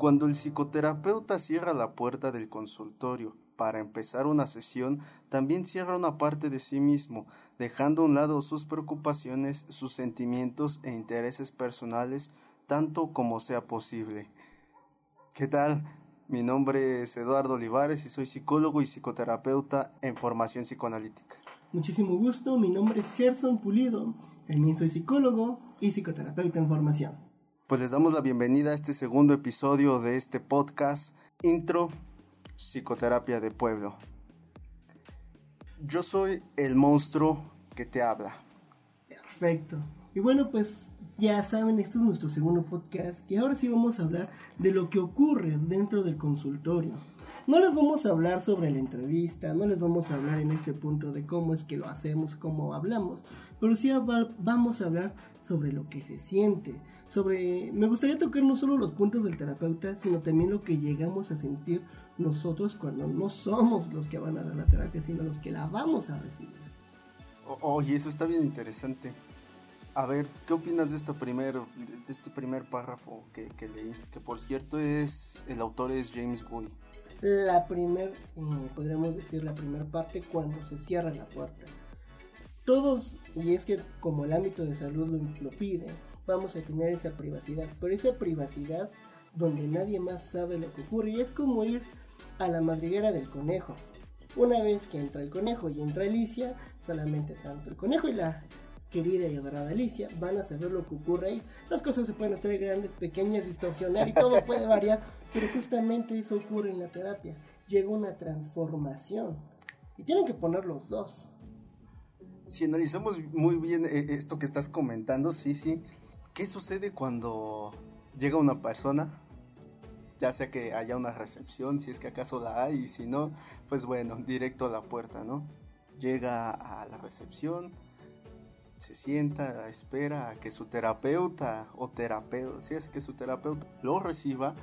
Cuando el psicoterapeuta cierra la puerta del consultorio para empezar una sesión, también cierra una parte de sí mismo, dejando a un lado sus preocupaciones, sus sentimientos e intereses personales, tanto como sea posible. ¿Qué tal? Mi nombre es Eduardo Olivares y soy psicólogo y psicoterapeuta en formación psicoanalítica. Muchísimo gusto, mi nombre es Gerson Pulido, también soy psicólogo y psicoterapeuta en formación. Pues les damos la bienvenida a este segundo episodio de este podcast, Intro Psicoterapia de Pueblo. Yo soy el monstruo que te habla. Perfecto. Y bueno, pues ya saben, este es nuestro segundo podcast y ahora sí vamos a hablar de lo que ocurre dentro del consultorio. No les vamos a hablar sobre la entrevista, no les vamos a hablar en este punto de cómo es que lo hacemos, cómo hablamos, pero sí vamos a hablar sobre lo que se siente, sobre... Me gustaría tocar no solo los puntos del terapeuta, sino también lo que llegamos a sentir nosotros cuando no somos los que van a dar la terapia, sino los que la vamos a recibir. Oye, eso está bien interesante. A ver, ¿qué opinas de este primer, de este primer párrafo que, que leí? Que por cierto es, el autor es James Guy. La primer, eh, podríamos decir la primera parte cuando se cierra la puerta. Todos, y es que como el ámbito de salud lo, lo pide, vamos a tener esa privacidad, pero esa privacidad donde nadie más sabe lo que ocurre y es como ir a la madriguera del conejo. Una vez que entra el conejo y entra Alicia, solamente tanto el conejo y la querida y adorada Alicia van a saber lo que ocurre ahí. Las cosas se pueden hacer grandes, pequeñas, distorsionar y todo puede variar, pero justamente eso ocurre en la terapia. Llega una transformación y tienen que poner los dos. Si analizamos muy bien eh, esto que estás comentando, sí, sí, ¿qué sucede cuando llega una persona ya sea que haya una recepción, si es que acaso la hay, y si no, pues bueno, directo a la puerta, ¿no? Llega a la recepción, se sienta, espera a que su terapeuta o terapeuta, si es que su terapeuta lo reciba,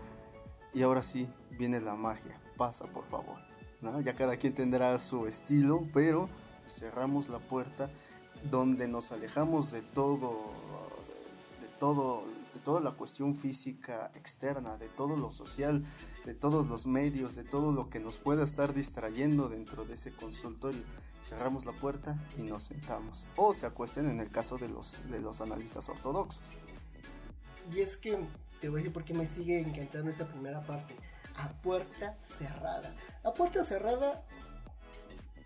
y ahora sí viene la magia, pasa por favor, ¿no? Ya cada quien tendrá su estilo, pero cerramos la puerta donde nos alejamos de todo, de todo toda la cuestión física externa, de todo lo social, de todos los medios, de todo lo que nos pueda estar distrayendo dentro de ese consultorio. Cerramos la puerta y nos sentamos. O se acuesten en el caso de los, de los analistas ortodoxos. Y es que te voy a decir por qué me sigue encantando esa primera parte. A puerta cerrada. A puerta cerrada,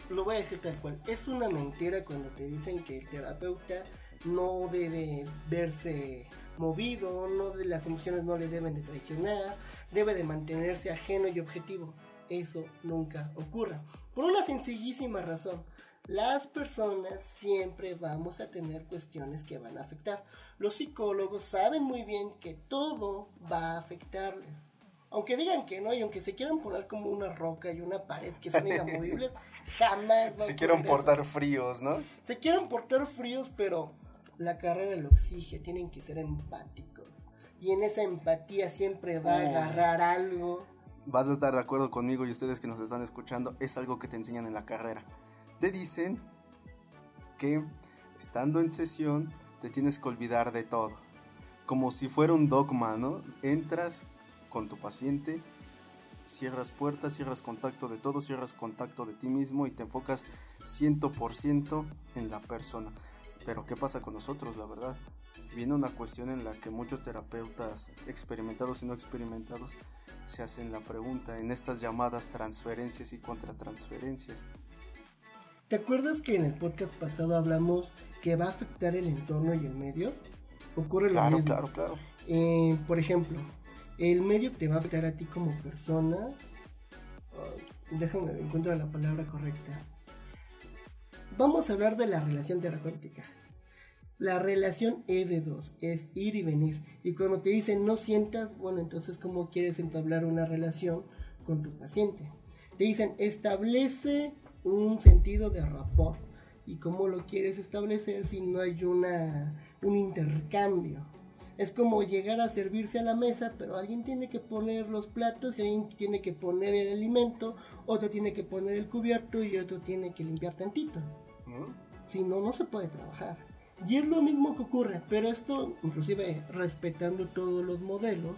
lo voy a decir tal cual. Es una mentira cuando te dicen que el terapeuta no debe verse movido, no de las emociones no le deben de traicionar, debe de mantenerse ajeno y objetivo. Eso nunca ocurre. Por una sencillísima razón. Las personas siempre vamos a tener cuestiones que van a afectar. Los psicólogos saben muy bien que todo va a afectarles. Aunque digan que no, y aunque se quieran poner como una roca y una pared que son inamovibles, jamás van Se quieran portar fríos, ¿no? Se quieren portar fríos, pero la carrera lo exige, tienen que ser empáticos. Y en esa empatía siempre va a agarrar algo. Vas a estar de acuerdo conmigo y ustedes que nos están escuchando, es algo que te enseñan en la carrera. Te dicen que estando en sesión te tienes que olvidar de todo. Como si fuera un dogma, ¿no? Entras con tu paciente, cierras puertas, cierras contacto de todo, cierras contacto de ti mismo y te enfocas 100% en la persona. Pero ¿qué pasa con nosotros, la verdad? Viene una cuestión en la que muchos terapeutas, experimentados y no experimentados, se hacen la pregunta en estas llamadas transferencias y contratransferencias. ¿Te acuerdas que en el podcast pasado hablamos que va a afectar el entorno y el medio? Ocurre lo claro, mismo. Claro, claro, eh, por ejemplo, el medio te va a afectar a ti como persona. déjame encontrar la palabra correcta vamos a hablar de la relación terapéutica. La relación es de dos, es ir y venir. Y cuando te dicen no sientas, bueno, entonces ¿cómo quieres entablar una relación con tu paciente? Te dicen establece un sentido de rapport. ¿Y cómo lo quieres establecer si no hay una, un intercambio? Es como llegar a servirse a la mesa, pero alguien tiene que poner los platos y alguien tiene que poner el alimento, otro tiene que poner el cubierto y otro tiene que limpiar tantito. Si no, no se puede trabajar. Y es lo mismo que ocurre, pero esto, inclusive respetando todos los modelos,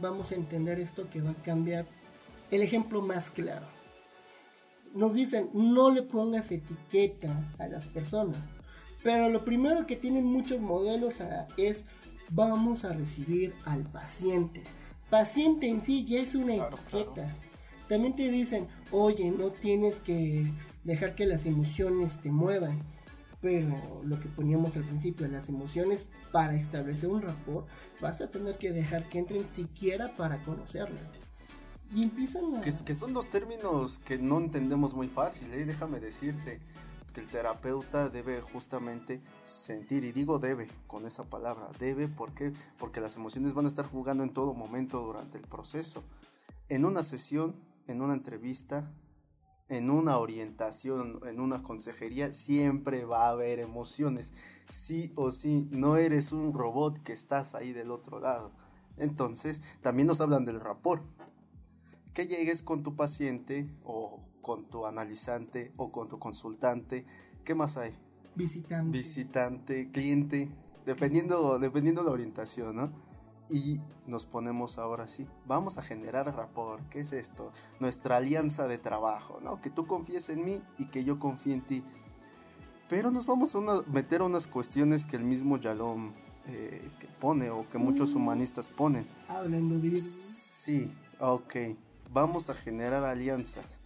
vamos a entender esto que va a cambiar el ejemplo más claro. Nos dicen, no le pongas etiqueta a las personas. Pero lo primero que tienen muchos modelos es vamos a recibir al paciente. Paciente en sí ya es una etiqueta. También te dicen, oye, no tienes que dejar que las emociones te muevan. Pero lo que poníamos al principio, las emociones para establecer un rapport, vas a tener que dejar que entren siquiera para conocerlas. Y empiezan a... Que, que son dos términos que no entendemos muy fácil, ¿eh? déjame decirte que el terapeuta debe justamente sentir, y digo debe con esa palabra, debe porque, porque las emociones van a estar jugando en todo momento durante el proceso. En una sesión, en una entrevista, en una orientación, en una consejería, siempre va a haber emociones. Sí o sí, no eres un robot que estás ahí del otro lado. Entonces, también nos hablan del rapport. Que llegues con tu paciente o con tu analizante o con tu consultante. ¿Qué más hay? Visitante. Visitante, cliente, dependiendo, dependiendo la orientación, ¿no? Y nos ponemos ahora sí, vamos a generar rapport. ¿Qué es esto? Nuestra alianza de trabajo, ¿no? Que tú confíes en mí y que yo confíe en ti. Pero nos vamos a meter a unas cuestiones que el mismo Yalom eh, pone o que muchos mm. humanistas ponen. Hablando de... Sí, ok. Vamos a generar alianzas.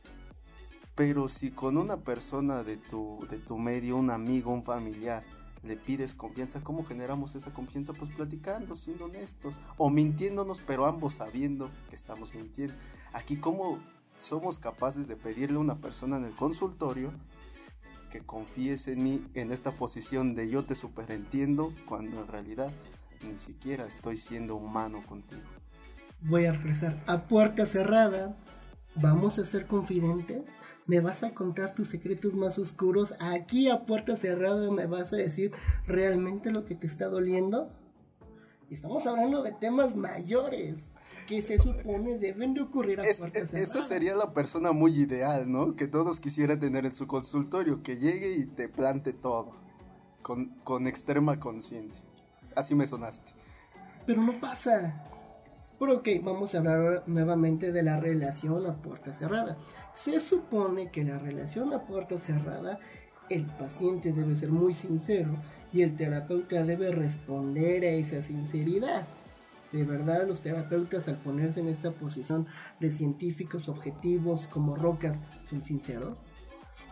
Pero si con una persona de tu, de tu medio, un amigo, un familiar, le pides confianza, ¿cómo generamos esa confianza? Pues platicando, siendo honestos, o mintiéndonos, pero ambos sabiendo que estamos mintiendo. Aquí, ¿cómo somos capaces de pedirle a una persona en el consultorio que confíes en mí en esta posición de yo te superentiendo, cuando en realidad ni siquiera estoy siendo humano contigo? Voy a regresar a puerta cerrada. ¿Vamos a ser confidentes? Me vas a contar tus secretos más oscuros aquí a puerta cerrada, me vas a decir realmente lo que te está doliendo. Estamos hablando de temas mayores que se supone deben de ocurrir a puerta cerrada. Esa sería la persona muy ideal, ¿no? Que todos quisieran tener en su consultorio, que llegue y te plante todo, con, con extrema conciencia. Así me sonaste. Pero no pasa. Pero ok, vamos a hablar nuevamente de la relación a puerta cerrada. Se supone que la relación a puerta cerrada, el paciente debe ser muy sincero y el terapeuta debe responder a esa sinceridad. De verdad, los terapeutas al ponerse en esta posición de científicos objetivos como rocas, ¿son sinceros?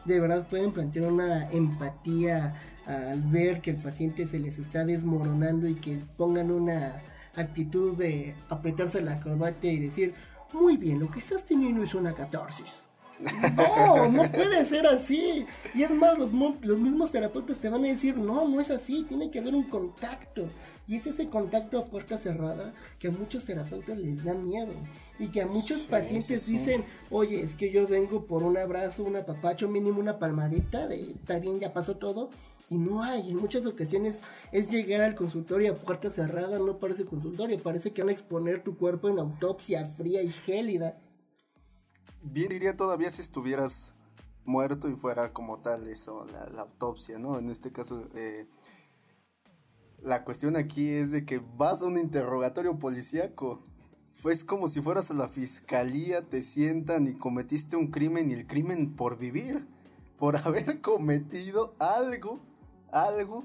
De verdad pueden plantear una empatía al ver que el paciente se les está desmoronando y que pongan una actitud de apretarse la corbata y decir, muy bien, lo que estás teniendo es una catarsis. No, no puede ser así. Y es más, los, los mismos terapeutas te van a decir, no, no es así, tiene que haber un contacto. Y es ese contacto a puerta cerrada que a muchos terapeutas les da miedo. Y que a muchos pacientes dicen, oye, es que yo vengo por un abrazo, un apapacho, mínimo una palmadita, de está bien, ya pasó todo. Y no hay, en muchas ocasiones es llegar al consultorio a puerta cerrada, no parece consultorio, parece que van a exponer tu cuerpo en autopsia fría y gélida bien diría todavía si estuvieras muerto y fuera como tal eso, la, autopsia, ¿no? En este caso, eh, la cuestión aquí es de que vas a un interrogatorio policíaco. Fue como si fueras a la fiscalía, te sientan y cometiste un crimen y el crimen por vivir, por haber cometido algo, algo.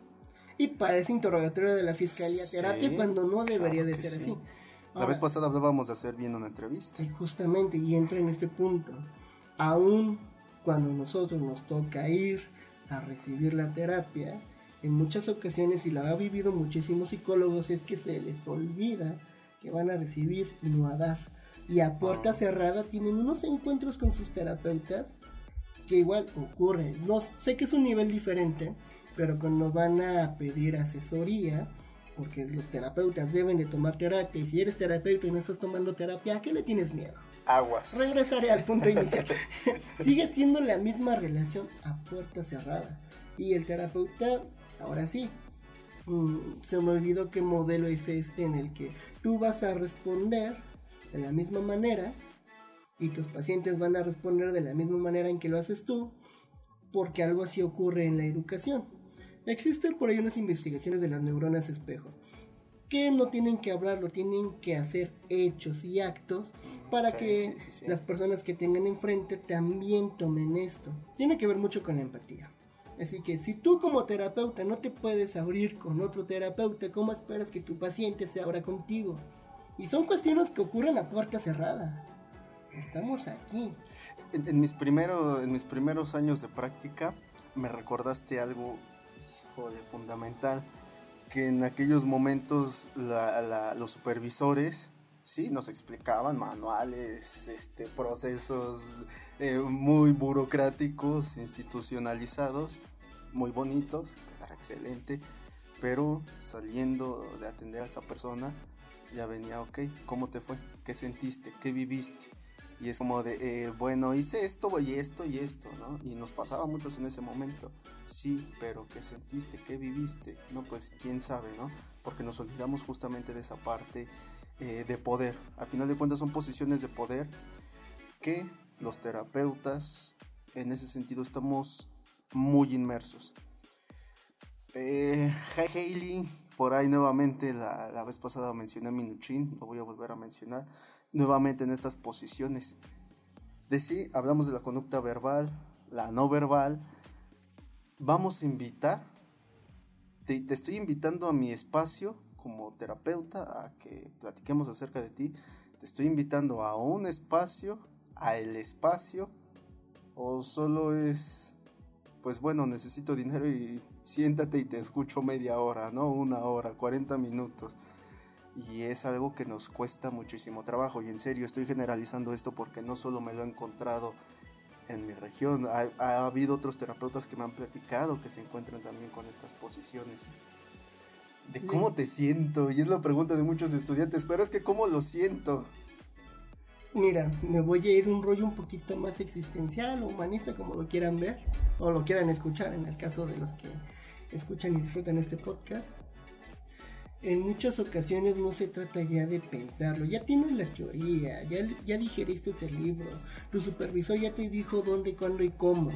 Y parece interrogatorio de la fiscalía terapia cuando no debería de ser así. La vez pasada hablábamos de hacer bien una entrevista. Y justamente, y entra en este punto. Aún cuando nosotros nos toca ir a recibir la terapia, en muchas ocasiones, y la ha vivido muchísimos psicólogos, es que se les olvida que van a recibir y no a dar. Y a puerta ah. cerrada tienen unos encuentros con sus terapeutas que igual ocurre. No, sé que es un nivel diferente, pero cuando van a pedir asesoría, porque los terapeutas deben de tomar terapia y si eres terapeuta y no estás tomando terapia, ¿a qué le tienes miedo? Aguas. Regresaré al punto inicial. Sigue siendo la misma relación a puerta cerrada. Y el terapeuta, ahora sí, mm, se me olvidó qué modelo es este en el que tú vas a responder de la misma manera y tus pacientes van a responder de la misma manera en que lo haces tú, porque algo así ocurre en la educación. Existen por ahí unas investigaciones de las neuronas espejo. que no tienen que hablarlo, tienen que hacer hechos y actos para que sí, sí, sí. las personas que tengan enfrente también tomen esto. Tiene que ver mucho con la empatía. Así que si tú como terapeuta no te puedes abrir con otro terapeuta, ¿cómo esperas que tu paciente se abra contigo? Y son cuestiones que ocurren a puerta cerrada. Estamos aquí. En, en mis primero- en mis primeros años de práctica me recordaste algo de fundamental, que en aquellos momentos los supervisores sí nos explicaban manuales, este, procesos eh, muy burocráticos, institucionalizados, muy bonitos, era excelente, pero saliendo de atender a esa persona ya venía, ok, ¿cómo te fue? ¿Qué sentiste? ¿Qué viviste? Y es como de, eh, bueno, hice esto y esto y esto, ¿no? Y nos pasaba a muchos en ese momento. Sí, pero ¿qué sentiste? ¿Qué viviste? No, pues quién sabe, ¿no? Porque nos olvidamos justamente de esa parte eh, de poder. A final de cuentas son posiciones de poder que los terapeutas en ese sentido estamos muy inmersos. Eh, Hailey, por ahí nuevamente la, la vez pasada mencioné a Minuchin, lo voy a volver a mencionar nuevamente en estas posiciones. De sí, hablamos de la conducta verbal, la no verbal. Vamos a invitar, te, te estoy invitando a mi espacio como terapeuta a que platiquemos acerca de ti. Te estoy invitando a un espacio, a el espacio, o solo es, pues bueno, necesito dinero y siéntate y te escucho media hora, ¿no? Una hora, 40 minutos y es algo que nos cuesta muchísimo trabajo y en serio estoy generalizando esto porque no solo me lo he encontrado en mi región, ha, ha habido otros terapeutas que me han platicado que se encuentran también con estas posiciones. De cómo te siento, y es la pregunta de muchos estudiantes, pero es que cómo lo siento. Mira, me voy a ir un rollo un poquito más existencial o humanista, como lo quieran ver, o lo quieran escuchar, en el caso de los que escuchan y disfrutan este podcast. En muchas ocasiones no se trata ya de pensarlo, ya tienes la teoría, ya, ya digeriste ese libro, tu supervisor ya te dijo dónde, cuándo y cómo,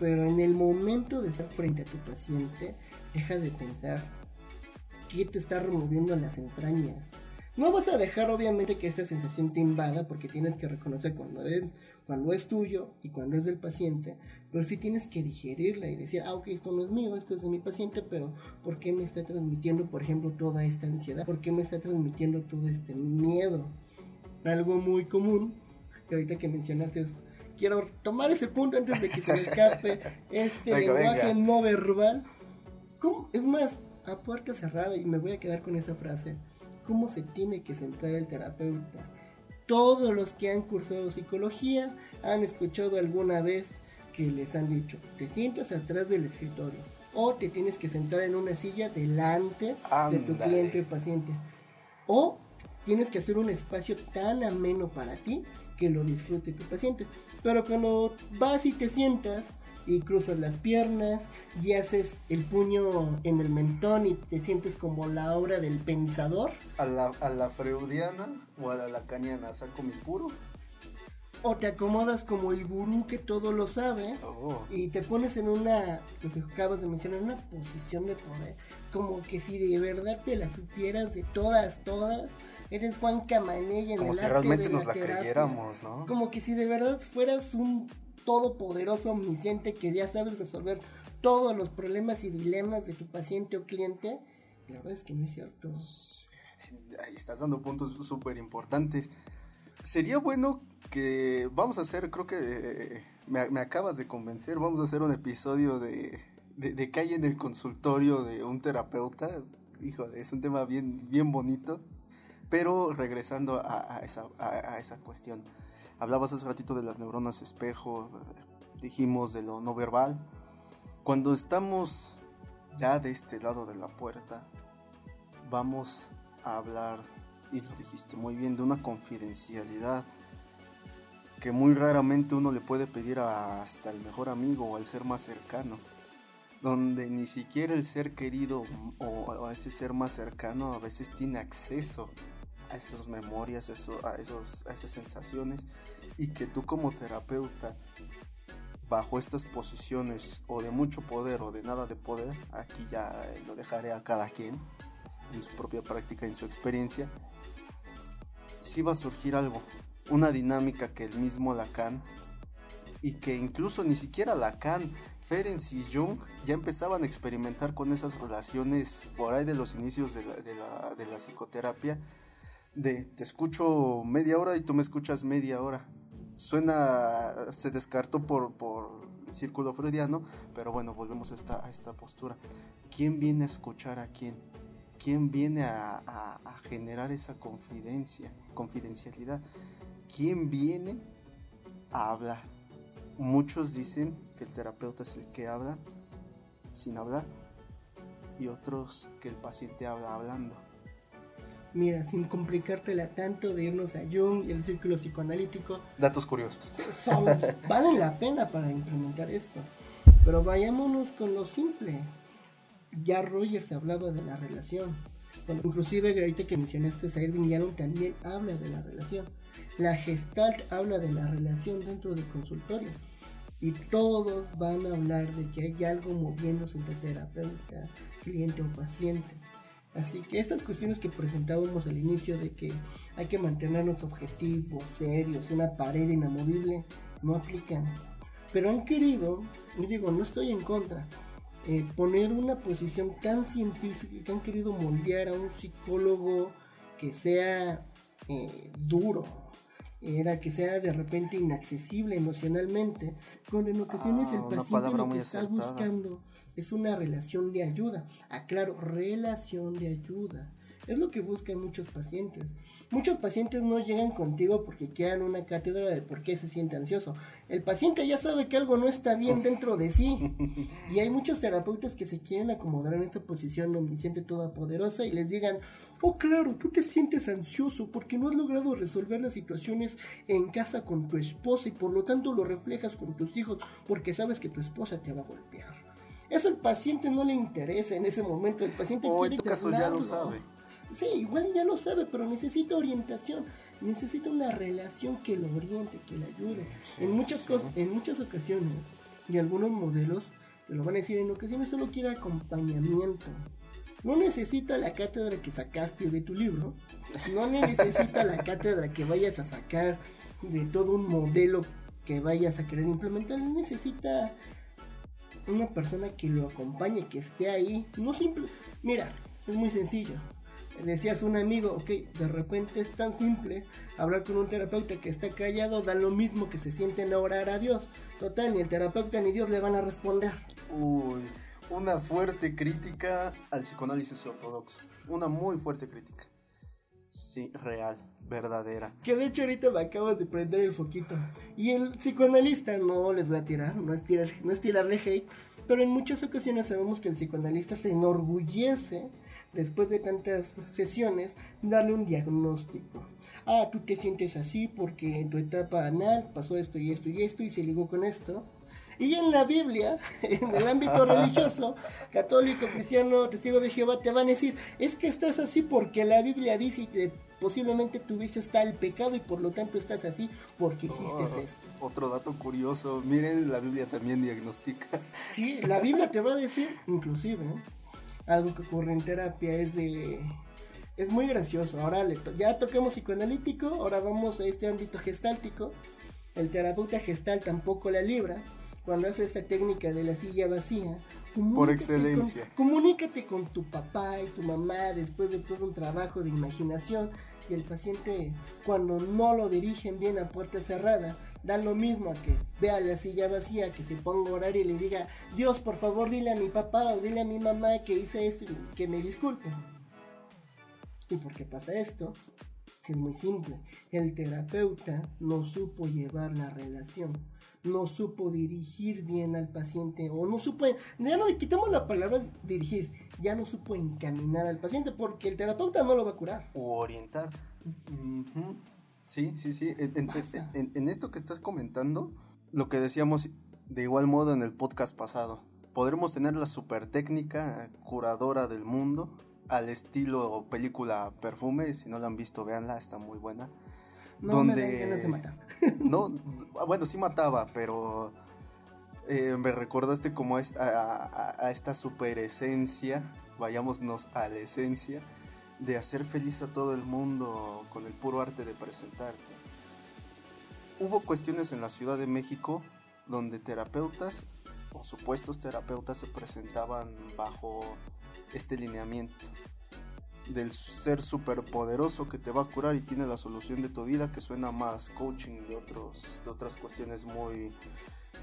pero en el momento de estar frente a tu paciente, deja de pensar qué te está removiendo las entrañas. No vas a dejar obviamente que esta sensación te invada porque tienes que reconocer cuando es, cuando es tuyo y cuando es del paciente, pero sí tienes que digerirla y decir, ah, ok, esto no es mío, esto es de mi paciente, pero ¿por qué me está transmitiendo, por ejemplo, toda esta ansiedad? ¿Por qué me está transmitiendo todo este miedo? Algo muy común, que ahorita que mencionaste es, quiero tomar ese punto antes de que se me escape este Venga, lenguaje venga. no verbal. ¿Cómo? Es más, a puerta cerrada, y me voy a quedar con esa frase, ¿cómo se tiene que sentar el terapeuta? Todos los que han cursado psicología han escuchado alguna vez que les han dicho, te sientas atrás del escritorio o te tienes que sentar en una silla delante de tu cliente o paciente. O tienes que hacer un espacio tan ameno para ti que lo disfrute tu paciente. Pero cuando vas y te sientas y cruzas las piernas y haces el puño en el mentón y te sientes como la obra del pensador, A la, a la freudiana o a la lacaniana, saco mi puro. O te acomodas como el gurú que todo lo sabe Oh. y te pones en una, lo que acabas de mencionar, una posición de poder, como que si de verdad te la supieras de todas, todas, eres Juan Camanella en Como el si arte realmente de nos la creyéramos, ¿no? Como que si de verdad fueras un todopoderoso omnisciente que ya sabes resolver todos los problemas y dilemas de tu paciente o cliente. La verdad es que no es cierto. Ahí estás dando puntos súper importantes. Sería bueno que vamos a hacer, creo que eh, me, me acabas de convencer, vamos a hacer un episodio de, de, de hay en el consultorio de un terapeuta. Híjole, es un tema bien, bien bonito. Pero regresando a, a esa, a, a esa cuestión. Hablabas hace ratito de las neuronas espejo, eh, dijimos de lo no verbal. Cuando estamos ya de este lado de la puerta, vamos a hablar, y lo dijiste muy bien, de una confidencialidad que muy raramente uno le puede pedir a hasta el mejor amigo o al ser más cercano, donde ni siquiera el ser querido o, ese ser más cercano a veces tiene acceso a esas memorias, eso- a, esos, a esas sensaciones, y que tú como terapeuta, bajo estas posiciones o de mucho poder o de nada de poder, aquí ya lo dejaré a cada quien, en su propia práctica, en su experiencia, sí va a surgir algo, una dinámica que el mismo Lacan y que incluso ni siquiera Lacan, Ferenc y Jung ya empezaban a experimentar con esas relaciones por ahí de los inicios de la, de la psicoterapia, de te escucho media hora y tú me escuchas media hora. Suena, se descartó por, por el círculo freudiano, pero bueno, volvemos a esta, a esta postura. ¿Quién viene a escuchar a quién? ¿Quién viene a, a generar esa confidencia, confidencialidad? ¿Quién viene a hablar? Muchos dicen que el terapeuta es el que habla sin hablar y otros que el paciente habla hablando. Mira, sin complicártela tanto de irnos a Jung y el círculo psicoanalítico. Datos curiosos. Son, valen la pena para implementar esto. Pero vayámonos con lo simple. Ya Rogers hablaba de la relación. inclusive ahorita que mencionaste a Irving Yalom también habla de la relación. La Gestalt habla de la relación dentro del consultorio. Y todos van a hablar de que hay algo moviéndose entre terapeuta, cliente o paciente Así que estas cuestiones que presentábamos al inicio de que hay que mantenernos objetivos, serios, una pared inamovible, no aplican. Pero han querido, y digo, no estoy en contra, eh, poner una posición tan científica que han querido moldear a un psicólogo que sea eh, duro, era que sea de repente inaccesible emocionalmente, cuando en ocasiones el ah, paciente lo que está buscando es una relación de ayuda. Aclaro, relación de ayuda. Es lo que buscan muchos pacientes. Muchos pacientes no llegan contigo porque quieran una cátedra de por qué se siente ansioso. El paciente ya sabe que algo no está bien dentro de sí. Y hay muchos terapeutas que se quieren acomodar en esta posición omnisciente poderosa y les digan, oh claro, tú te sientes ansioso porque no has logrado resolver las situaciones en casa con tu esposa y por lo tanto lo reflejas con tus hijos porque sabes que tu esposa te va a golpear. Eso al paciente no le interesa en ese momento. El paciente o en tu caso ya lo sabe. Sí, igual ya lo sabe, pero necesita orientación. Necesita una relación que lo oriente, que le ayude. en, muchas cosas, en muchas ocasiones, y algunos modelos, te lo van a decir, en ocasiones solo quiere acompañamiento. No necesita la cátedra que sacaste de tu libro. No necesita la cátedra que vayas a sacar de todo un modelo que vayas a querer implementar. Necesita una persona que lo acompañe, que esté ahí. No simple. Mira, es muy sencillo. Decías un amigo, ok, de repente es tan simple hablar con un terapeuta que está callado, da lo mismo que se sienten a orar a Dios. Total, ni el terapeuta ni Dios le van a responder. Uy, una fuerte crítica al psicoanálisis ortodoxo. Una muy fuerte crítica. Sí, real, verdadera. Que de hecho ahorita me acabas de prender el foquito. Y el psicoanalista no les va a tirar, no es, tirar, no es tirarle hate, pero en muchas ocasiones sabemos que el psicoanalista se enorgullece, después de tantas sesiones, darle un diagnóstico. Ah, tú te sientes así porque en tu etapa anal pasó esto y esto y esto y se ligó con esto. Y en la Biblia, en el ámbito religioso, católico, cristiano, testigo de Jehová, te van a decir, es que estás así porque la Biblia dice que posiblemente tuviste tal pecado y por lo tanto estás así porque hiciste oh, esto. Otro dato curioso, miren, la Biblia también diagnostica. Sí, la Biblia te va a decir, inclusive, algo que ocurre en terapia es de... Es muy gracioso. Ahora le ya tocamos psicoanalítico, ahora vamos a este ámbito gestáltico. El terapeuta gestal tampoco la libra cuando hace esta técnica de la silla vacía. Por excelencia. comunícate con tu papá y tu mamá después de todo un trabajo de imaginación y el paciente cuando no lo dirigen bien a puerta cerrada, da lo mismo a que vea la silla vacía, que se ponga a orar y le diga, Dios, por favor, dile a mi papá o dile a mi mamá que hice esto y que me disculpen. ¿Y por qué pasa esto? Es muy simple. El terapeuta no supo llevar la relación no supo dirigir bien al paciente o no supo, ya no quitamos la palabra dirigir, ya no supo encaminar al paciente porque el terapeuta no lo va a curar. O orientar. Sí, sí, sí. En, esto que estás comentando, lo que decíamos de igual modo en el podcast pasado, podremos tener la super técnica curadora del mundo al estilo película Perfume, si no la han visto, véanla, está muy buena no donde... me matar. no, bueno, sí mataba, pero eh, me recordaste como a, a, esta super esencia, vayámonos a la esencia, de hacer feliz a todo el mundo con el puro arte de presentarte. Hubo cuestiones en la Ciudad de México donde terapeutas o supuestos terapeutas se presentaban bajo este lineamiento del ser superpoderoso que te va a curar y tiene la solución de tu vida, que suena más coaching de, otros, de otras cuestiones muy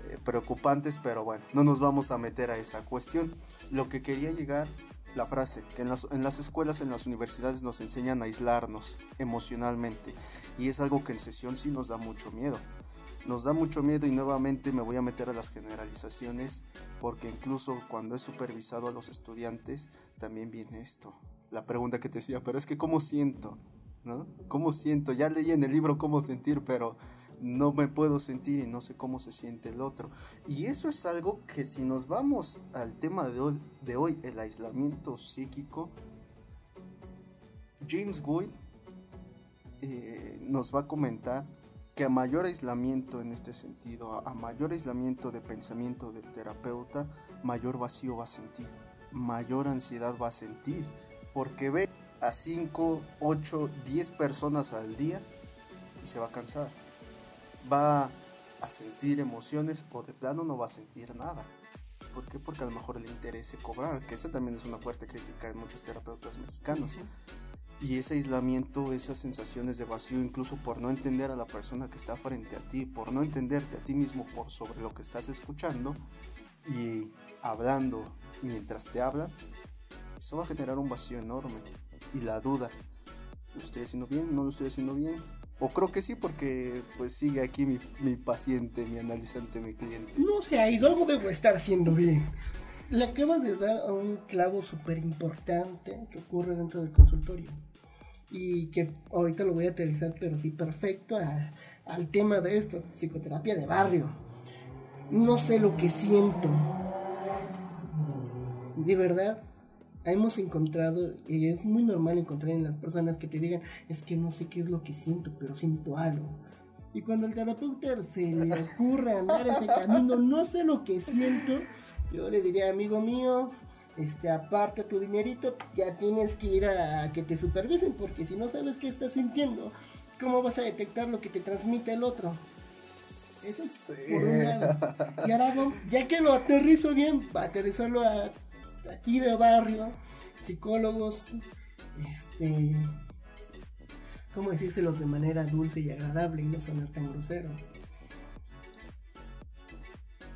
eh, preocupantes, pero bueno, no nos vamos a meter a esa cuestión. Lo que quería llegar, la frase, que en las, en las escuelas, en las universidades nos enseñan a aislarnos emocionalmente y es algo que en sesión sí nos da mucho miedo. Nos da mucho miedo y nuevamente me voy a meter a las generalizaciones porque incluso cuando he supervisado a los estudiantes también viene esto la pregunta que te decía, pero es que ¿cómo siento? ¿No? ¿Cómo siento? Ya leí en el libro cómo sentir, pero no me puedo sentir y no sé cómo se siente el otro. Y eso es algo que si nos vamos al tema de hoy, de hoy el aislamiento psíquico, James Guy eh, nos va a comentar que a mayor aislamiento en este sentido, a mayor aislamiento de pensamiento del terapeuta, mayor vacío va a sentir, mayor ansiedad va a sentir porque ve a 5, 8, 10 personas al día y se va a cansar. Va a sentir emociones o de plano no va a sentir nada. ¿Por qué? Porque a lo mejor le interese cobrar, que esa también es una fuerte crítica de muchos terapeutas mexicanos. Y ese aislamiento, esas sensaciones de vacío, incluso por no entender a la persona que está frente a ti, por no entenderte a ti mismo por sobre lo que estás escuchando y hablando mientras te hablan, eso va a generar un vacío enorme. Y la duda, ¿lo estoy haciendo bien? ¿No lo estoy haciendo bien? O creo que sí, porque pues sigue aquí mi, mi paciente, mi analizante, mi cliente. No se ha ido, algo debo estar haciendo bien. Le acabas de dar a un clavo súper importante que ocurre dentro del consultorio. Y que ahorita lo voy a aterrizar, pero sí perfecto al tema de esto, psicoterapia de barrio. No sé lo que siento. De verdad, hemos encontrado, y es muy normal encontrar en las personas que te digan, es que no sé qué es lo que siento, pero siento algo. Y cuando el terapeuta se le ocurre andar ese camino, no sé lo que siento, yo le diría, amigo mío, este, aparta tu dinerito, ya tienes que ir a, que te supervisen, porque si no sabes qué estás sintiendo, ¿cómo vas a detectar lo que te transmite el otro? Eso es por un lado. Y ahora, ya que lo aterrizo bien, para aterrizarlo a aquí de barrio, psicólogos, este, ¿cómo decírselos de manera dulce y agradable y no sonar tan grosero?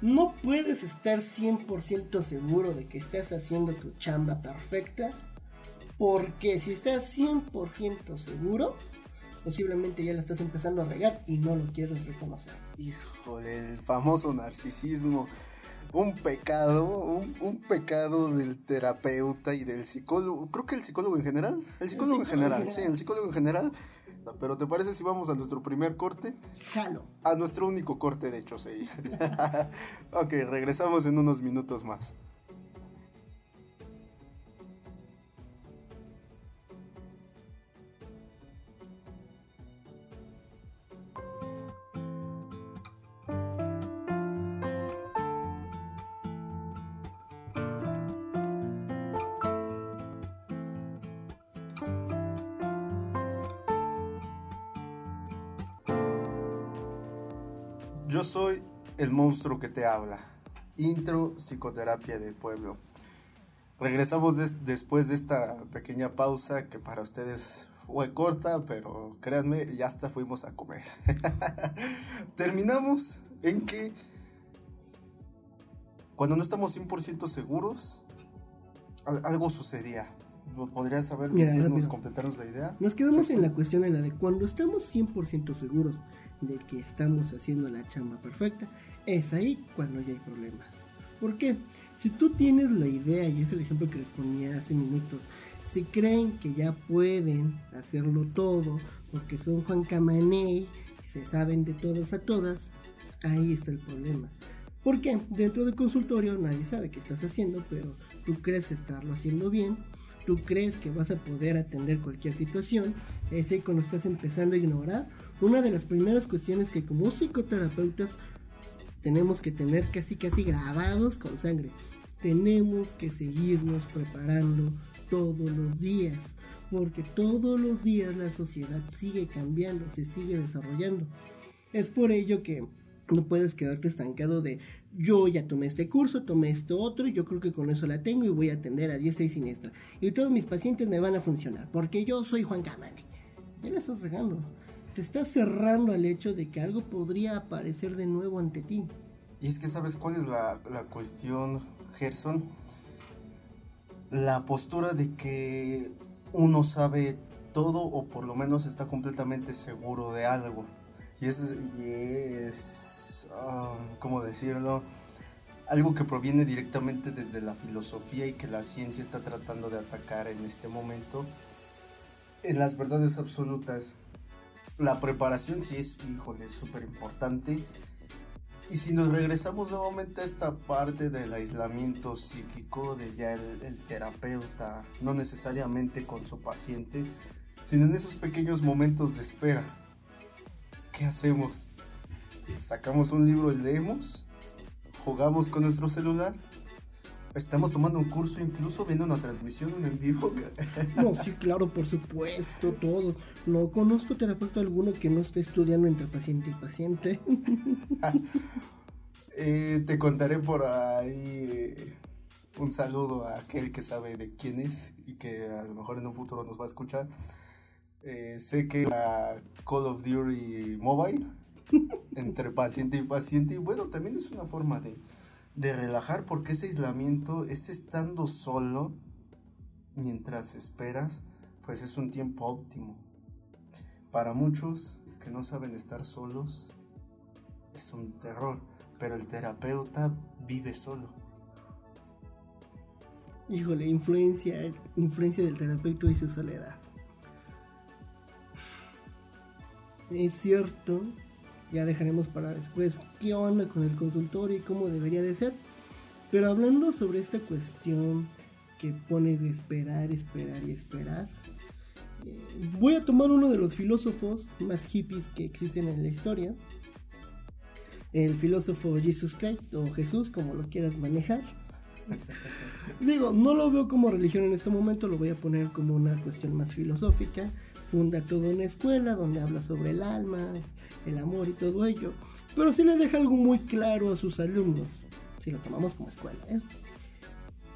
No puedes estar 100% seguro de que estás haciendo tu chamba perfecta, porque si estás 100% seguro, posiblemente ya la estás empezando a regar y no lo quieres reconocer. Hijo del famoso narcisismo un pecado, un, pecado del terapeuta y del psicólogo. Creo que el psicólogo en general. El psicólogo, en, general, sí, el psicólogo en general. Pero ¿te parece si vamos a nuestro primer corte? Jalo. A nuestro único corte, de hecho, sí. ok, regresamos en unos minutos más. El monstruo que te habla. Intro Psicoterapia de Pueblo. Regresamos después de esta pequeña pausa que para ustedes fue corta, pero créanme, ya hasta fuimos a comer. Terminamos en que cuando no estamos 100% seguros, algo sucedía. ¿Podrías saber, decirnos, completarnos la idea? Nos quedamos en la cuestión en la de cuando estamos 100% seguros de que estamos haciendo la chamba perfecta, es ahí cuando ya hay problemas. ¿Por qué? Si tú tienes la idea, y es el ejemplo que les ponía hace minutos, si creen que ya pueden hacerlo todo porque son Juan Camaney se saben de todas a todas, ahí está el problema. Porque dentro del consultorio nadie sabe qué estás haciendo, pero tú crees estarlo haciendo bien, tú crees que vas a poder atender cualquier situación, es ahí cuando estás empezando a ignorar una de las primeras cuestiones que como psicoterapeutas tenemos que tener casi casi grabados con sangre. Tenemos que seguirnos preparando todos los días. porque todos los días la sociedad sigue cambiando, se sigue desarrollando. Es por ello que no puedes quedarte estancado de yo ya tomé este curso, tomé esto otro, y yo creo que con eso la tengo y voy a atender a diestra y siniestra. Y todos mis pacientes me van a funcionar, porque yo soy Juan Camani. Ya le estás regando. Te estás cerrando al hecho de que algo podría aparecer de nuevo ante ti. Y es que sabes cuál es la, la cuestión, Gerson. La postura de que uno sabe todo o por lo menos está completamente seguro de algo. Y es, es ah, ¿cómo decirlo? Algo que proviene directamente desde la filosofía y que la ciencia está tratando de atacar en este momento. En las verdades absolutas, la preparación sí es, híjole, súper importante. Y si nos regresamos nuevamente a esta parte del aislamiento psíquico, de ya el, el, terapeuta, no necesariamente con su paciente, sino en esos pequeños momentos de espera. ¿Qué hacemos? ¿Sacamos un libro y leemos? ¿Jugamos con nuestro celular? Estamos tomando un curso, incluso viendo una transmisión, en vivo. No, sí, claro, por supuesto, todo. No conozco terapeuta alguno que no esté estudiando entre paciente y paciente. eh, te contaré por ahí eh, un saludo a aquel que sabe de quién es y que a lo mejor en un futuro nos va a escuchar. Eh, sé que la Call of Duty Mobile entre paciente y paciente y bueno, también es una forma de de relajar porque ese aislamiento, ese estando solo mientras esperas, pues es un tiempo óptimo. Para muchos que no saben estar solos, es un terror, pero el terapeuta vive solo. Híjole, influencia, influencia del terapeuta y su soledad. Es cierto ya dejaremos para después qué onda con el consultorio y cómo debería de ser. Pero hablando sobre esta cuestión que pone de esperar, esperar y esperar, eh, voy a tomar uno de los filósofos más hippies que existen en la historia. El filósofo Jesus Christ o Jesús, como lo quieras manejar. Digo, no lo veo como religión en este momento, lo voy a poner como una cuestión más filosófica. Funda toda una escuela donde habla sobre el alma, el amor y todo ello, pero sí le deja algo muy claro a sus alumnos, si lo tomamos como escuela. ¿eh?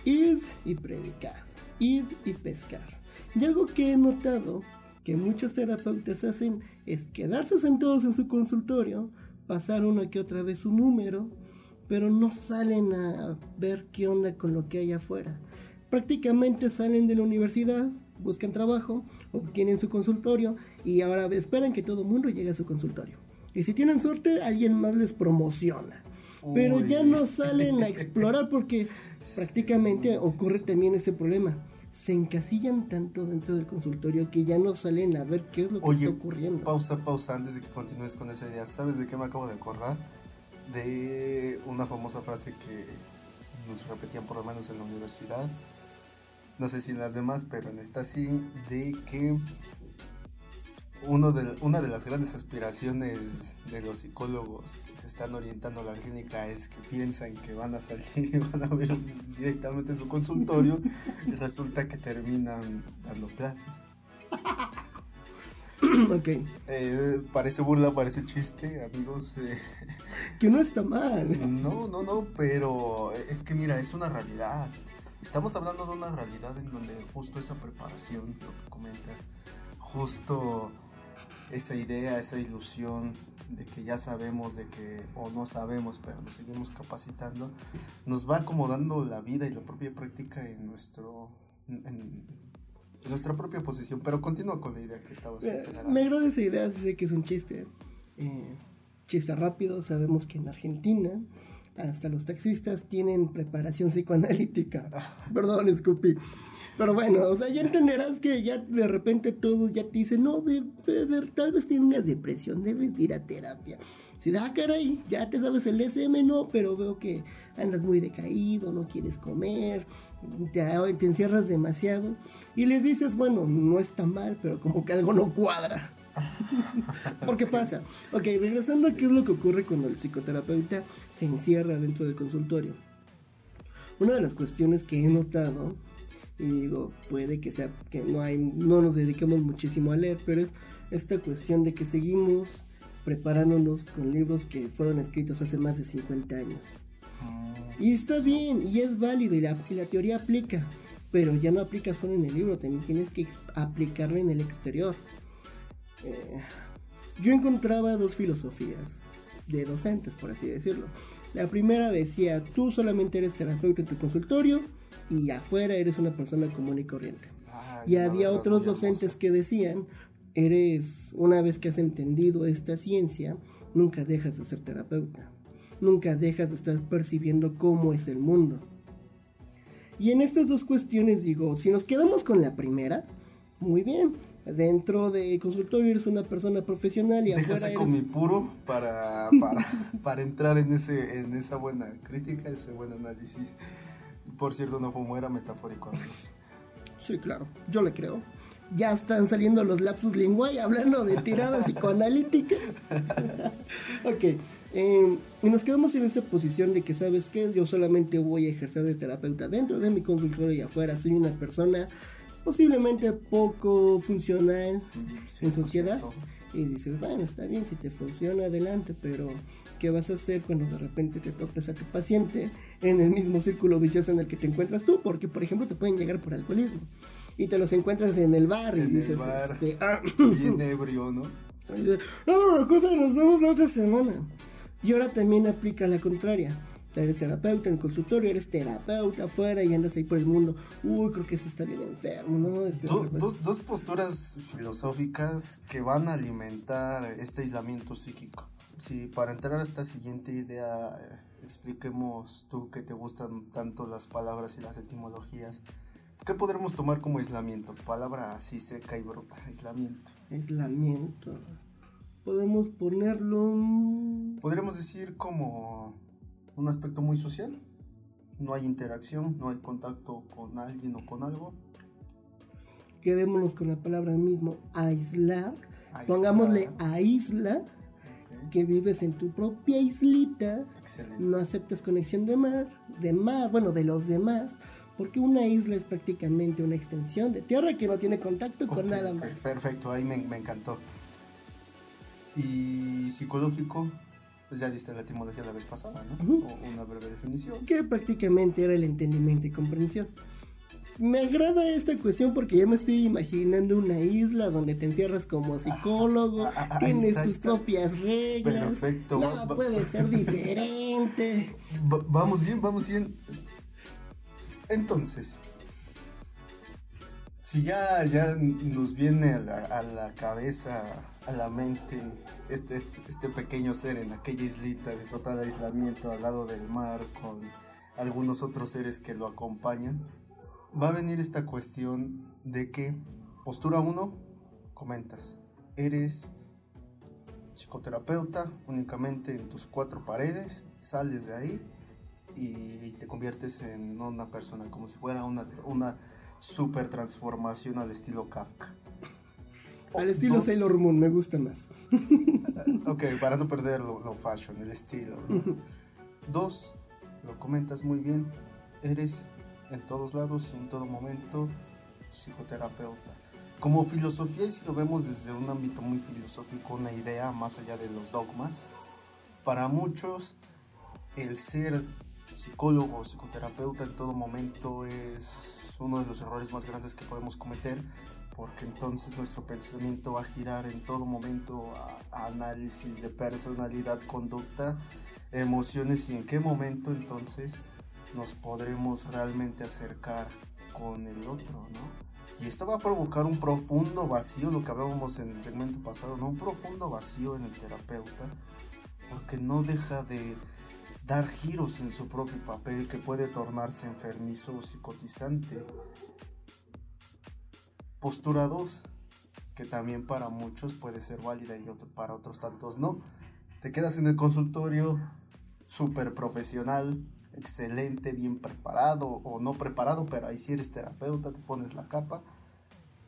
Id y predicar, id y pescar. Y algo que he notado que muchos terapeutas hacen es quedarse sentados en su consultorio, pasar una que otra vez su número, pero no salen a ver qué onda con lo que hay afuera. Prácticamente salen de la universidad, buscan trabajo, obtienen su consultorio y ahora esperan que todo el mundo llegue a su consultorio. Y si tienen suerte, alguien más les promociona. Pero ya no salen a explorar porque prácticamente ocurre también ese problema. Se encasillan tanto dentro del consultorio que ya no salen a ver qué es lo que está ocurriendo. Pausa, pausa, antes de que continúes con esa idea. ¿Sabes de qué me acabo de acordar? De una famosa frase que nos repetían por lo menos en la universidad no sé si en las demás, pero en esta sí, de que uno de, una de las grandes aspiraciones de los psicólogos que se están orientando a la clínica es que piensan que van a salir y van a ver directamente su consultorio y resulta que terminan dando clases. ok. Eh, parece burla, parece chiste, amigos. Eh. Que no está mal. No, no, no, pero es que mira, es una realidad. Estamos hablando de una realidad en donde justo esa preparación, lo que comentas, justo esa idea, esa ilusión de que ya sabemos, de que, o no sabemos, pero nos seguimos capacitando, nos va acomodando la vida y la propia práctica en nuestro... En, nuestra propia posición, pero continúa con la idea que estabas eh, Me agrada esa idea, sé que es un chiste, eh, chiste rápido, sabemos que en Argentina hasta los taxistas tienen preparación psicoanalítica. Perdón, Scoopy. Pero bueno, o sea, ya entenderás que ya de repente todos ya te dicen, no, de, tal vez tienes depresión, debes ir a terapia. Si da ah, caray, ya te sabes el SM, no, pero veo que andas muy decaído, no quieres comer, te, te encierras demasiado. Y les dices, bueno, no está mal, pero como que algo no cuadra. ¿Por qué pasa? Ok, regresando a qué es lo que ocurre cuando el psicoterapeuta se encierra dentro del consultorio. Una de las cuestiones que he notado y digo, puede que sea que no hay no nos dediquemos muchísimo a leer, pero es esta cuestión de que seguimos preparándonos con libros que fueron escritos hace más de 50 años. Mm, Y está bien, y es válido, y la, y la teoría aplica, pero ya no aplica solo en el libro, también tienes que aplicarla en el exterior. Eh, yo encontraba dos filosofías de docentes, por así decirlo. La primera decía, tú solamente eres terapeuta en tu consultorio y afuera eres una persona común y corriente. ay, Y había otros docentes que decían, eres, una vez que has entendido esta ciencia, nunca dejas de ser terapeuta. Nunca dejas de estar percibiendo cómo es el mundo. Y en estas dos cuestiones digo, si nos quedamos con la primera, muy bien. Dentro de consultorio eres una persona profesional y afuera Déjase eres... con mi puro para, para, para entrar en, ese, en esa buena crítica, ese buen análisis. Por cierto, no fumo, era metafórico, amigos. Sí, claro, yo le creo. Ya están saliendo los lapsus lingüe hablando de tiradas psicoanalíticas. ok, eh, y nos quedamos en esta posición de que, ¿sabes qué? Yo solamente voy a ejercer de terapeuta dentro de mi consultorio y afuera. Soy una persona posiblemente poco funcional en sociedad. Y dices, bueno, está bien, si te funciona, adelante, pero ¿qué vas a hacer cuando de repente te topes a tu paciente en el mismo círculo vicioso en el que te encuentras tú? Porque, por ejemplo, te pueden llegar por alcoholismo y te los encuentras en el bar y En el dices, bar. este, ah, Bien ebrio, ¿no? y dices, no, recuerda, nos vemos la otra semana. Y ahora también aplica la contraria. Eres terapeuta en el consultorio, eres terapeuta afuera y andas ahí por el mundo. Uy, creo que eso está bien enfermo, ¿no? Este, Do- dos, dos posturas filosóficas que van a alimentar este aislamiento psíquico. Si para entrar a esta siguiente idea eh, expliquemos tú que te gustan tanto las palabras y las etimologías, ¿qué podremos tomar como aislamiento? Palabra así seca y bruta, aislamiento. Aislamiento. Podemos ponerlo. Podríamos decir como un aspecto muy social. No hay interacción, no hay contacto con alguien o con algo. Quedémonos con la palabra mismo, aislar. Aislar. Pongámosle aísla, Ok, que vives en tu propia islita. Excelente. No aceptas conexión de mar, de mar, bueno, de los demás. Porque una isla es prácticamente una extensión de tierra que no tiene contacto con Ok, nada más. Perfecto, ahí me, me encantó. Y psicológico, pues ya diste la etimología la vez pasada, ¿no? O una breve definición. Que prácticamente era el entendimiento y comprensión. Me agrada esta cuestión porque ya me estoy imaginando una isla donde te encierras como psicólogo, Ah, ah, ah, ahí tienes está, tus está. propias reglas, Perfecto. nada Va- puede ser diferente. Va- vamos bien, vamos bien. Entonces, si ya, ya nos viene a la, a la cabeza, a la mente, este, este, este pequeño ser en aquella islita de total aislamiento al lado del mar con algunos otros seres que lo acompañan, va a venir esta cuestión de que, postura 1, comentas, eres psicoterapeuta únicamente en tus cuatro paredes, sales de ahí y te conviertes en una persona como si fuera una, una super transformación al estilo Kafka. Al estilo Dos- Sailor Moon me gusta más. Ok, para no perder lo, lo fashion, el estilo. ¿no? Dos, lo comentas muy bien, eres en todos lados y en todo momento psicoterapeuta. Como filosofía, y si lo vemos desde un ámbito muy filosófico, una idea más allá de los dogmas, para muchos el ser psicólogo o psicoterapeuta en todo momento es uno de los errores más grandes que podemos cometer porque entonces nuestro pensamiento va a girar en todo momento a, análisis de personalidad, conducta, emociones y en qué momento entonces nos podremos realmente acercar con el otro, ¿no? Y esto va a provocar un profundo vacío, lo que hablábamos en el segmento pasado, ¿no? Un profundo vacío en el terapeuta, porque no deja de dar giros en su propio papel que puede tornarse enfermizo o psicotizante. Postura 2, que también para muchos puede ser válida y para otros tantos no. Te quedas en el consultorio súper profesional, excelente, bien preparado o no preparado, pero ahí sí eres terapeuta, te pones la capa,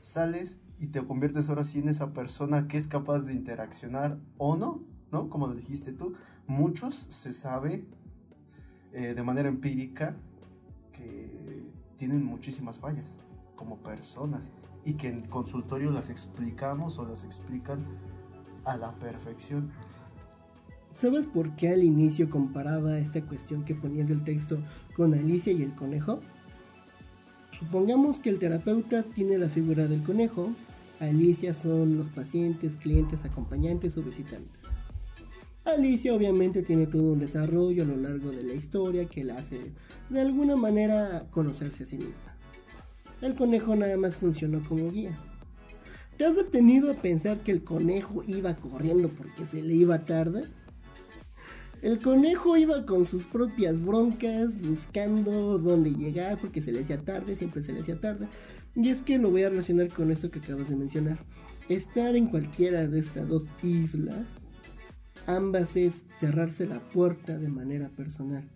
sales y te conviertes ahora sí en esa persona que es capaz de interaccionar o no, ¿no? Como lo dijiste tú, muchos se sabe eh, de manera empírica que tienen muchísimas fallas como personas y que en consultorio las explicamos o las explican a la perfección. ¿Sabes por qué al inicio comparaba esta cuestión que ponías del texto con Alicia y el conejo? Supongamos que el terapeuta tiene la figura del conejo, Alicia son los pacientes, clientes, acompañantes o visitantes. Alicia obviamente tiene todo un desarrollo a lo largo de la historia que la hace de alguna manera conocerse a sí misma. El conejo nada más funcionó como guía. ¿Te has detenido a pensar que el conejo iba corriendo porque se le iba tarde? El conejo iba con sus propias broncas, buscando dónde llegar porque se le hacía tarde, siempre se le hacía tarde. Y es que lo voy a relacionar con esto que acabas de mencionar. Estar en cualquiera de estas dos islas ambas es cerrarse la puerta de manera personal.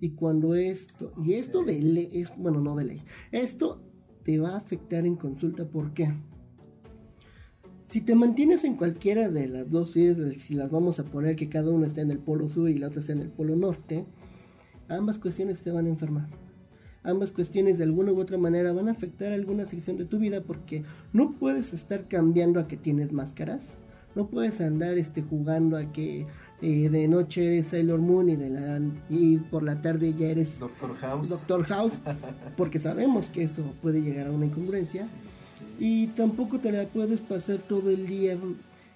Y cuando esto, y esto de ley, bueno, no de ley, esto te va a afectar en consulta, ¿por qué? Si te mantienes en cualquiera de las dos si las vamos a poner que cada una está en el polo sur y la otra está en el polo norte, ambas cuestiones te van a enfermar. Ambas cuestiones de alguna u otra manera van a afectar alguna sección de tu vida porque no puedes estar cambiando a que tienes máscaras no puedes andar este, jugando a que eh, de noche eres Sailor Moon y, de la, y por la tarde ya eres Doctor House. Doctor House, porque sabemos que eso puede llegar a una incongruencia. Y tampoco te la puedes pasar todo el día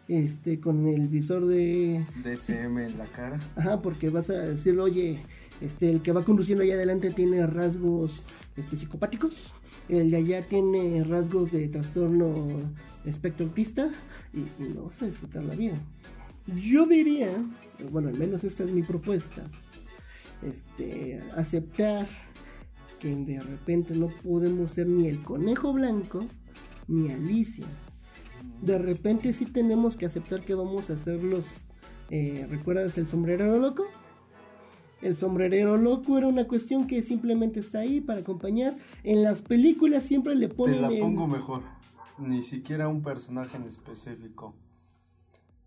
este con el visor de DSM en la cara. Ajá, porque vas a decir, oye, este el que va conduciendo allá adelante tiene rasgos este psicopáticos el de allá tiene rasgos de trastorno espectro autista y, no vas a disfrutar la vida. Yo diría, bueno, al menos esta es mi propuesta, este, aceptar que de repente no podemos ser ni el conejo blanco ni Alicia. De repente sí tenemos que aceptar que vamos a ser los... Eh, ¿Recuerdas el sombrerero loco? El sombrerero loco era una cuestión que simplemente está ahí para acompañar. En las películas siempre le ponen. Te la pongo mejor. Ni siquiera un personaje en específico.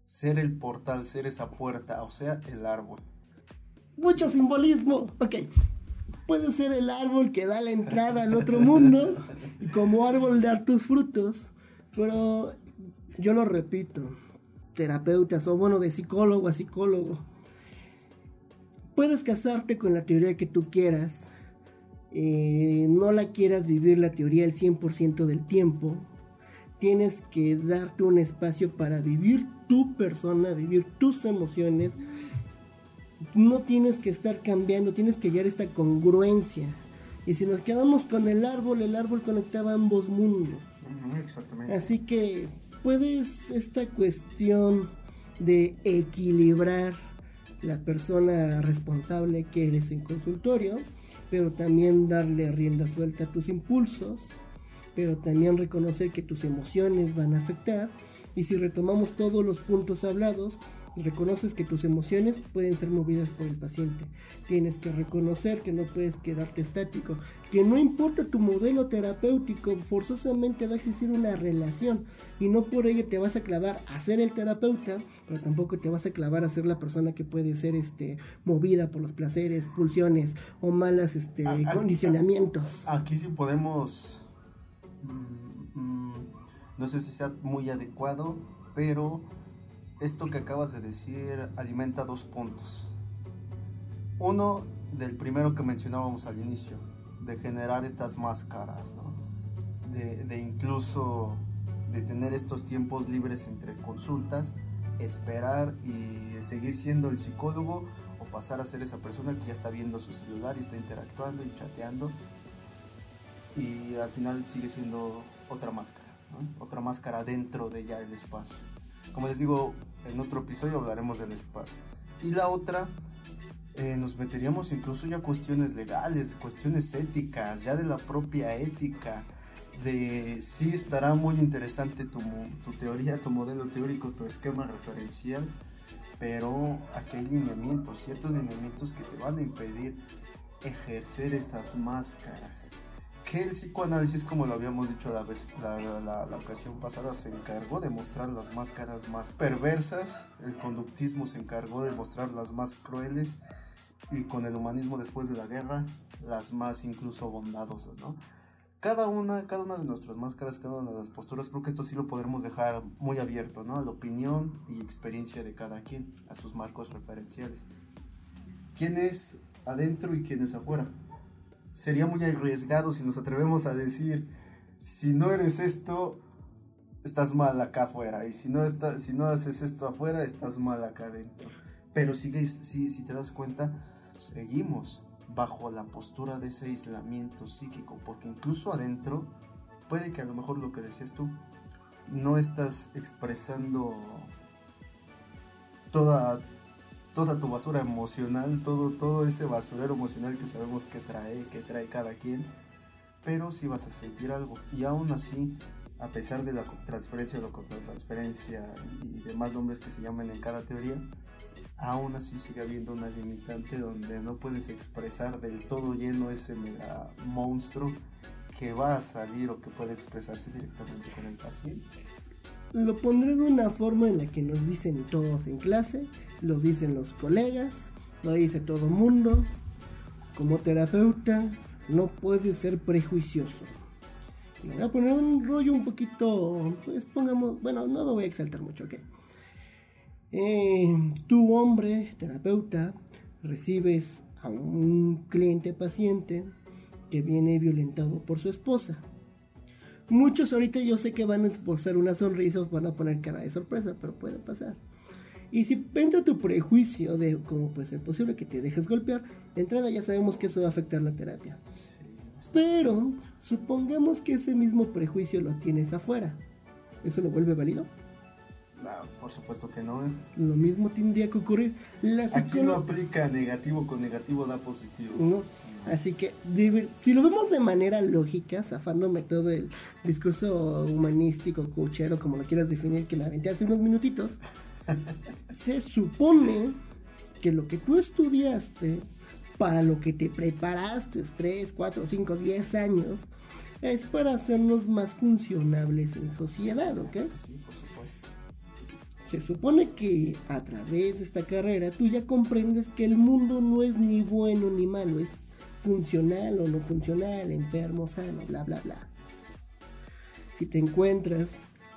Ser el portal, ser esa puerta, o sea, el árbol. Mucho simbolismo. Ok. Puede ser el árbol que da la entrada al otro mundo y como árbol dar tus frutos. Pero yo lo repito. Terapeutas o bueno, de psicólogo a psicólogo Puedes casarte con la teoría que tú quieras, eh, no la quieras vivir la teoría el 100% del tiempo. Tienes que darte un espacio para vivir tu persona, vivir tus emociones. No tienes que estar cambiando, tienes que hallar esta congruencia. Y si nos quedamos con el árbol, el árbol conectaba ambos mundos. Exactamente. Así que puedes esta cuestión de equilibrar la persona responsable que eres en consultorio, pero también darle rienda suelta a tus impulsos, pero también reconocer que tus emociones van a afectar. Y si retomamos todos los puntos hablados, reconoces que tus emociones pueden ser movidas por el paciente. Tienes que reconocer que no puedes quedarte estático, que no importa tu modelo terapéutico, forzosamente va a existir una relación y no por ello te vas a clavar a ser el terapeuta, pero tampoco te vas a clavar a ser la persona que puede ser este movida por los placeres, pulsiones o malas este condicionamientos. Aquí sí podemos mm, mm, no sé si sea muy adecuado, pero esto que acabas de decir alimenta dos puntos. Uno, del primero que mencionábamos al inicio, de generar estas máscaras, de, de, incluso de tener estos tiempos libres entre consultas, esperar y seguir siendo el psicólogo o pasar a ser esa persona que ya está viendo su celular y está interactuando y chateando y al final sigue siendo otra máscara, ¿no? otra máscara dentro de ya el espacio. Como les digo, en otro episodio hablaremos del espacio. Y la otra, eh, nos meteríamos incluso ya cuestiones legales, cuestiones éticas, ya de la propia ética, de si estará muy interesante tu, tu teoría, tu modelo teórico, tu esquema referencial, pero aquí hay lineamientos, ciertos lineamientos que te van a impedir ejercer esas máscaras que el psicoanálisis, como lo habíamos dicho la, vez, la, ocasión pasada, se encargó de mostrar las máscaras más perversas, el conductismo se encargó de mostrar las más crueles y con el humanismo después de la guerra, las más incluso bondadosas, ¿no? Cada una, cada una de nuestras máscaras, cada una de las posturas, creo que esto sí lo podremos dejar muy abierto, ¿no? A la opinión y experiencia de cada quien, a sus marcos referenciales. ¿Quién es adentro y quién es afuera? Sería muy arriesgado si nos atrevemos a decir, si no eres esto, estás mal acá afuera, y si no, si no haces esto afuera, estás mal acá adentro. Pero sigue, si, si te das cuenta, seguimos bajo la postura de ese aislamiento psíquico, porque incluso adentro puede que a lo mejor lo que decías tú, no estás expresando toda, toda tu basura emocional, todo, todo ese basurero emocional que sabemos que trae, que trae cada quien, pero sí vas a sentir algo. Y aún así, a pesar de la transferencia la contratransferencia y demás nombres que se llaman en cada teoría, aún así sigue habiendo una limitante donde no puedes expresar del todo lleno ese mega monstruo que va a salir o que puede expresarse directamente con el paciente. Lo pondré de una forma en la que nos dicen todos en clase, lo dicen los colegas, lo dice todo el mundo. Como terapeuta, no puedes ser prejuicioso. Y voy a poner un rollo un poquito, pues pongamos, bueno, no me voy a exaltar mucho, ¿ok? Eh, tú, hombre, terapeuta, recibes a un cliente paciente que viene violentado por su esposa. Muchos ahorita yo sé que van a esposar una sonrisa o van a poner cara de sorpresa, pero puede pasar. Y si entra tu prejuicio de cómo puede ser posible que te dejes golpear, de entrada ya sabemos que eso va a afectar la terapia. Pero supongamos que ese mismo prejuicio lo tienes afuera. ¿Eso lo vuelve válido? por supuesto que no. ¿eh? Lo mismo tendría que ocurrir. Aquí no aplica negativo con negativo da positivo. No. Así que, si lo vemos de manera lógica, zafándome todo el discurso humanístico, cochero, como lo quieras definir, que me aventé hace unos minutitos, se supone que lo que tú estudiaste, para lo que te preparaste 3, 4, 5, 10 años, es para hacernos más funcionables en sociedad, ¿ok? Sí, por supuesto. Se supone que a través de esta carrera tú ya comprendes que el mundo no es ni bueno ni malo, es funcional o no funcional, enfermo, sano, bla, bla, bla. Si te encuentras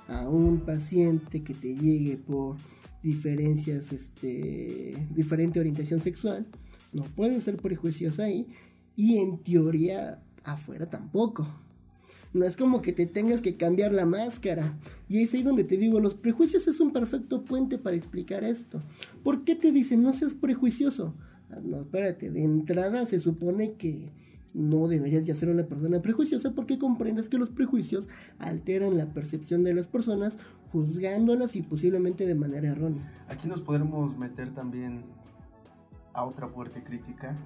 a un paciente que te llegue por diferencias, este, diferente orientación sexual, no puedes ser prejuicioso ahí y en teoría afuera tampoco. No es como que te tengas que cambiar la máscara. Y es ahí donde te digo, los prejuicios es un perfecto puente para explicar esto. ¿Por qué te dicen no seas prejuicioso? No, espérate, de entrada se supone que no deberías de ser una persona prejuiciosa porque comprendes que los prejuicios alteran la percepción de las personas juzgándolas y posiblemente de manera errónea. Aquí nos podemos meter también a otra fuerte crítica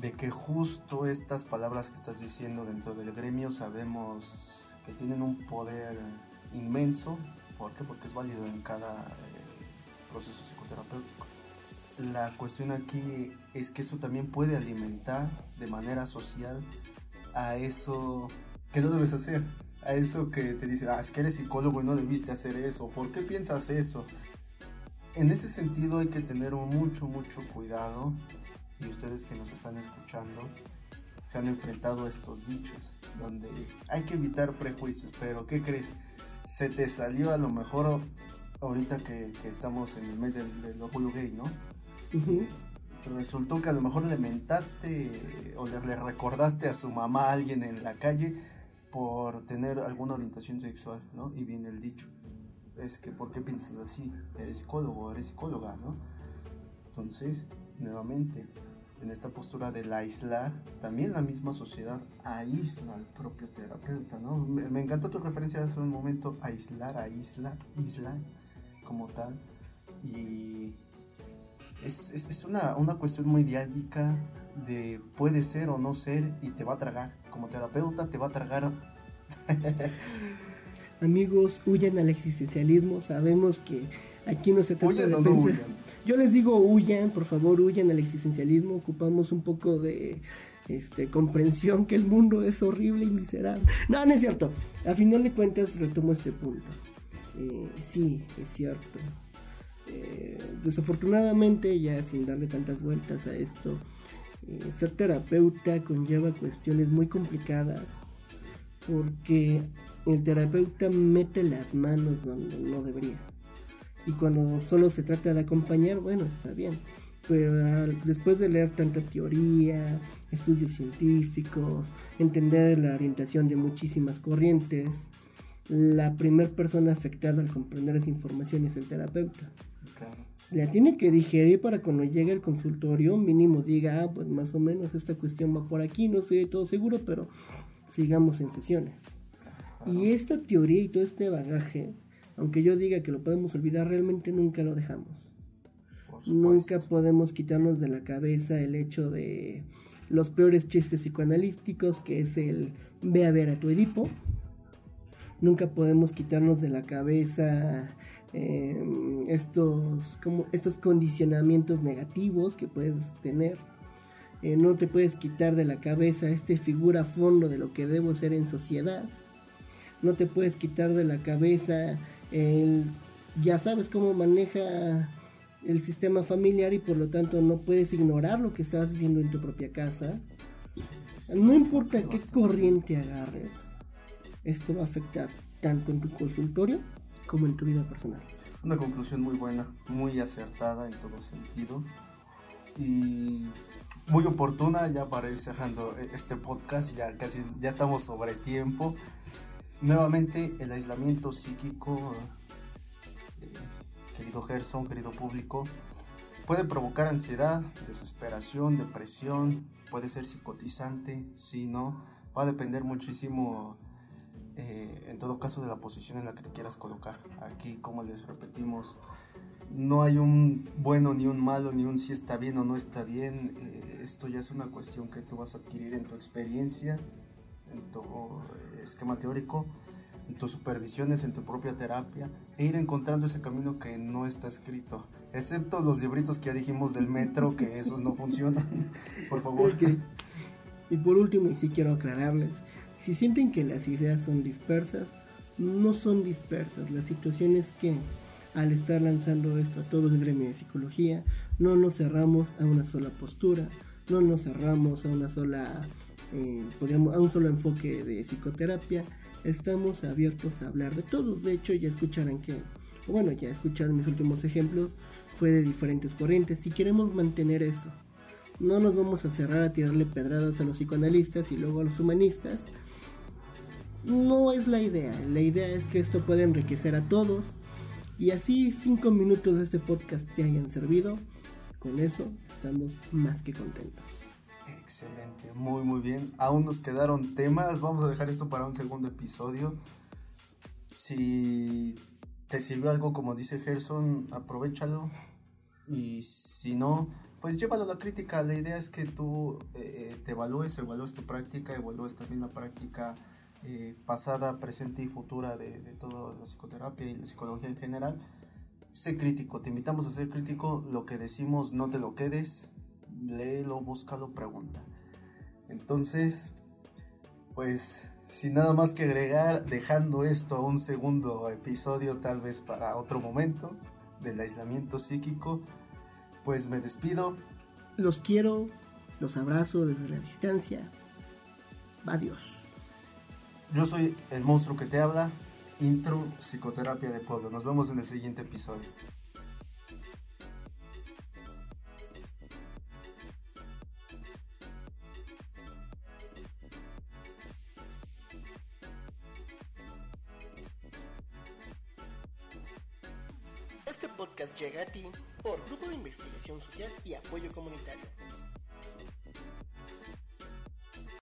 de que justo estas palabras que estás diciendo dentro del gremio sabemos que tienen un poder inmenso. ¿Por qué? Porque es válido en cada eh, proceso psicoterapéutico. La cuestión aquí es que eso también puede alimentar de manera social a eso que no debes hacer. A eso que te dice, ah, es que eres psicólogo y no debiste hacer eso. ¿Por qué piensas eso? En ese sentido hay que tener mucho, mucho cuidado y ustedes que nos están escuchando se han enfrentado a estos dichos, donde hay que evitar prejuicios, pero ¿qué crees? Se te salió a lo mejor ahorita que, estamos en el mes del, del gay, ¿no? Resultó que a lo mejor le mentaste o le, recordaste a su mamá a alguien en la calle por tener alguna orientación sexual, ¿no? Y viene el dicho, es que ¿por qué piensas así? Eres psicólogo, eres psicóloga, ¿no? Entonces, nuevamente, en esta postura del aislar, también la misma sociedad aísla al propio terapeuta, ¿no? Me, encantó tu referencia hace un momento, aislar, aísla, isla, como tal, y es, es, una, una, cuestión muy diádica de puede ser o no ser y te va a tragar, como terapeuta te va a tragar. Amigos, huyan al existencialismo, sabemos que aquí no se trata de pensar... Yo les digo, huyan, por favor, huyan al existencialismo, ocupamos un poco de este, comprensión que el mundo es horrible y miserable. No, no es cierto. A final de cuentas retomo este punto. Eh, sí, es cierto. Eh, desafortunadamente, ya sin darle tantas vueltas a esto, eh, ser terapeuta conlleva cuestiones muy complicadas porque el terapeuta mete las manos donde no debería. Y cuando solo se trata de acompañar, bueno, está bien. Pero después de leer tanta teoría, estudios científicos, entender la orientación de muchísimas corrientes, la primera persona afectada al comprender esa información es el terapeuta. La tiene que digerir para cuando llegue al consultorio mínimo diga, ah, pues más o menos esta cuestión va por aquí, no estoy todo seguro, pero sigamos en sesiones. Y esta teoría y todo este bagaje, aunque yo diga que lo podemos olvidar, realmente nunca lo dejamos. Nunca podemos quitarnos de la cabeza el hecho de los peores chistes psicoanalíticos, que es el ve a ver a tu Edipo. Nunca podemos quitarnos de la cabeza em, estos, como, estos condicionamientos negativos que puedes tener. Eh, no te puedes quitar de la cabeza este figura a fondo de lo que debo ser en sociedad. No te puedes quitar de la cabeza el ya sabes cómo maneja el sistema familiar y por lo tanto no puedes ignorar lo que estás viendo en tu propia casa. No importa qué corriente agarres, esto va a afectar tanto en tu consultorio como en tu vida personal. Una conclusión muy buena, muy acertada en todo sentido y muy oportuna ya para ir cerrando este podcast, ya casi ya estamos sobre tiempo. Nuevamente el aislamiento psíquico querido Gerson, querido público, puede provocar ansiedad, desesperación, depresión, puede ser psicotizante, sí, no, va a depender muchísimo eh, en todo caso de la posición en la que te quieras colocar. Aquí, como les repetimos, no hay un bueno ni un malo, ni un si está bien o no está bien. Eh, esto ya es una cuestión que tú vas a adquirir en tu experiencia, en tu eh, esquema teórico en tus supervisiones, en tu propia terapia, e ir encontrando ese camino que no está escrito, excepto los libritos que ya dijimos del metro, que esos no funcionan, por favor. Y por último, y sí quiero aclararles, si sienten que las ideas son dispersas, no son dispersas, la situación es que al estar lanzando esto a todo el gremio de psicología, no nos cerramos a una sola postura, no nos cerramos a una sola, eh, podríamos, a un solo enfoque de psicoterapia, estamos abiertos a hablar de todos. De hecho, ya escucharán que, bueno, ya escucharon mis últimos ejemplos, fue de diferentes corrientes. Si queremos mantener eso, no nos vamos a cerrar a tirarle pedradas a los psicoanalistas y luego a los humanistas. No es la idea. La idea es que esto pueda enriquecer a todos. Y así cinco minutos de este podcast te hayan servido. Con eso estamos más que contentos. Excelente, muy muy bien. Aún nos quedaron temas, vamos a dejar esto para un segundo episodio. Si te sirvió algo como dice Gerson, aprovechalo. Y si no, pues llévalo a la crítica. La idea es que tú eh, te evalúes, evalúes tu práctica, evalúes también la práctica eh, pasada, presente y futura de, toda la psicoterapia y la psicología en general. Sé crítico, te invitamos a ser crítico. Lo que decimos, no te lo quedes léelo, búscalo, pregunta. Entonces, pues sin nada más que agregar, dejando esto a un segundo episodio, tal vez para otro momento del aislamiento psíquico, pues me despido. Los quiero, los abrazo desde la distancia. Adiós. Yo soy el monstruo que te habla, intro psicoterapia de pueblo. Nos vemos en el siguiente episodio. Este podcast llega a ti por Grupo de Investigación Social y Apoyo Comunitario.